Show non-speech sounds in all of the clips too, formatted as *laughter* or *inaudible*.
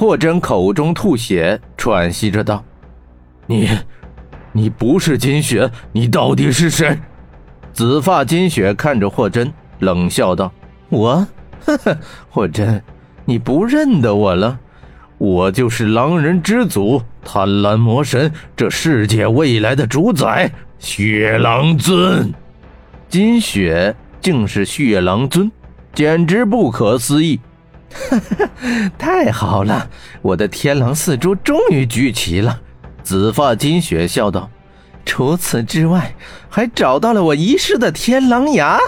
霍真口中吐血，喘息着道：“你，你不是金雪，你到底是谁？”紫发金雪看着霍真，冷笑道：“我，呵呵，霍真，你不认得我了？我就是狼人之祖，贪婪魔神，这世界未来的主宰，血狼尊。金雪竟是血狼尊，简直不可思议。”哈 *laughs* 哈太好了，我的天狼四珠终于聚齐了。紫发金雪笑道：“除此之外，还找到了我遗失的天狼牙。”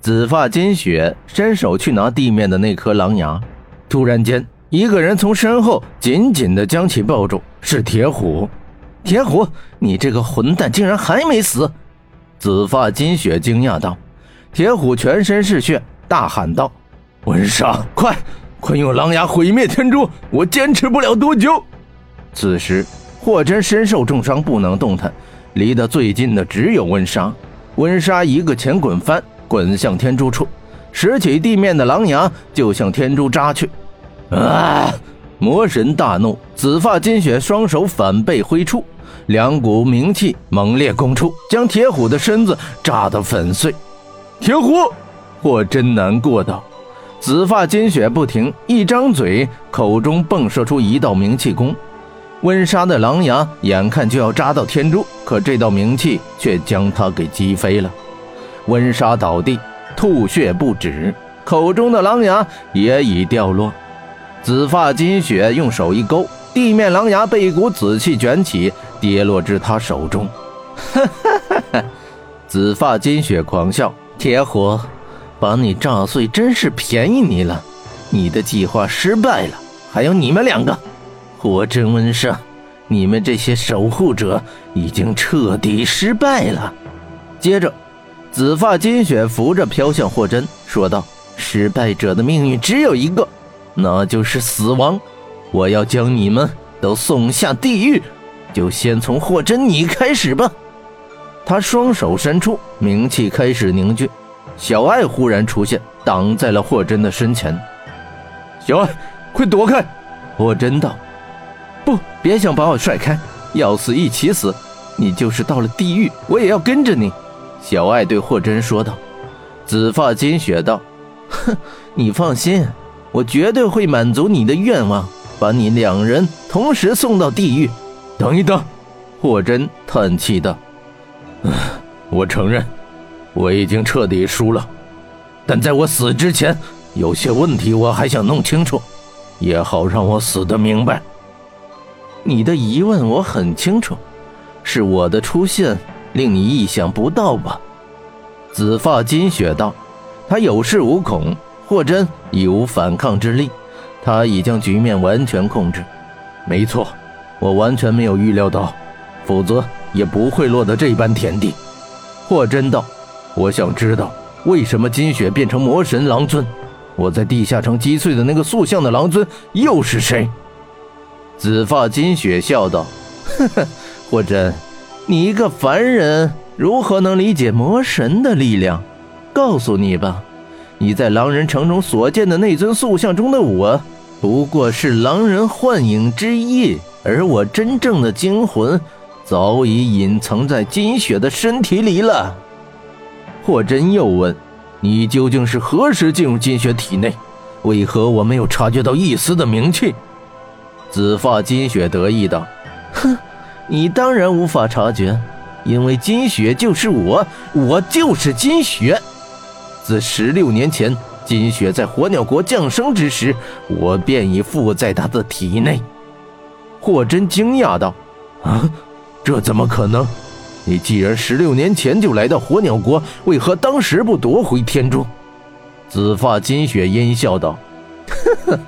紫发金雪伸手去拿地面的那颗狼牙，突然间，一个人从身后紧紧地将其抱住，是铁虎。铁虎，你这个混蛋，竟然还没死！紫发金雪惊讶道。铁虎全身是血，大喊道。温莎，快，快用狼牙毁灭天珠！我坚持不了多久。此时，霍真身受重伤，不能动弹，离得最近的只有温莎。温莎一个前滚翻，滚向天珠处，拾起地面的狼牙就向天珠扎去。啊！魔神大怒，紫发金雪双手反背挥出，两股冥气猛烈攻出，将铁虎的身子炸得粉碎。铁虎，霍真难过道。紫发金雪不停，一张嘴，口中迸射出一道冥气功。温莎的狼牙眼看就要扎到天珠，可这道冥气却将他给击飞了。温莎倒地，吐血不止，口中的狼牙也已掉落。紫发金雪用手一勾，地面狼牙被一股紫气卷起，跌落至他手中。哈哈哈哈！紫发金雪狂笑：“铁火。”把你炸碎真是便宜你了，你的计划失败了。还有你们两个，火真温莎，你们这些守护者已经彻底失败了。接着，紫发金雪扶着飘向霍真，说道：“失败者的命运只有一个，那就是死亡。我要将你们都送下地狱，就先从霍真你开始吧。”他双手伸出，冥气开始凝聚。小爱忽然出现，挡在了霍真的身前。小爱，快躲开！霍真道：“不，别想把我甩开，要死一起死。你就是到了地狱，我也要跟着你。”小爱对霍真说道。紫发金雪道：“哼，你放心，我绝对会满足你的愿望，把你两人同时送到地狱。”等一等，霍真叹气道：“唉，*sighs* 我承认。”我已经彻底输了，但在我死之前，有些问题我还想弄清楚，也好让我死得明白。你的疑问我很清楚，是我的出现令你意想不到吧？紫发金雪道，他有恃无恐，霍真已无反抗之力，他已将局面完全控制。没错，我完全没有预料到，否则也不会落得这般田地。霍真道。我想知道为什么金雪变成魔神狼尊？我在地下城击碎的那个塑像的狼尊又是谁？紫发金雪笑道：“呵呵，霍真，你一个凡人如何能理解魔神的力量？告诉你吧，你在狼人城中所见的那尊塑像中的我，不过是狼人幻影之一，而我真正的精魂早已隐藏在金雪的身体里了。”霍真又问：“你究竟是何时进入金雪体内？为何我没有察觉到一丝的名气？”紫发金雪得意道：“哼，你当然无法察觉，因为金雪就是我，我就是金雪。自十六年前金雪在火鸟国降生之时，我便已附在他的体内。”霍真惊讶道：“啊，这怎么可能？”你既然十六年前就来到火鸟国，为何当时不夺回天珠？紫发金雪阴笑道：“呵呵，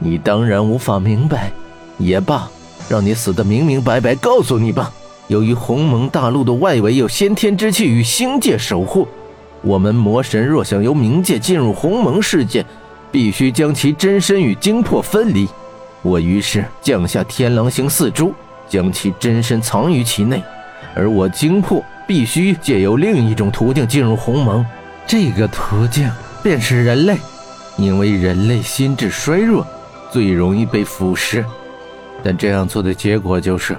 你当然无法明白，也罢，让你死得明明白白。告诉你吧，由于鸿蒙大陆的外围有先天之气与星界守护，我们魔神若想由冥界进入鸿蒙世界，必须将其真身与精魄分离。我于是降下天狼星四珠，将其真身藏于其内。”而我精魄必须借由另一种途径进入鸿蒙，这个途径便是人类，因为人类心智衰弱，最容易被腐蚀。但这样做的结果就是，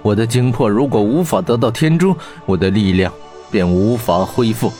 我的精魄如果无法得到天珠，我的力量便无法恢复。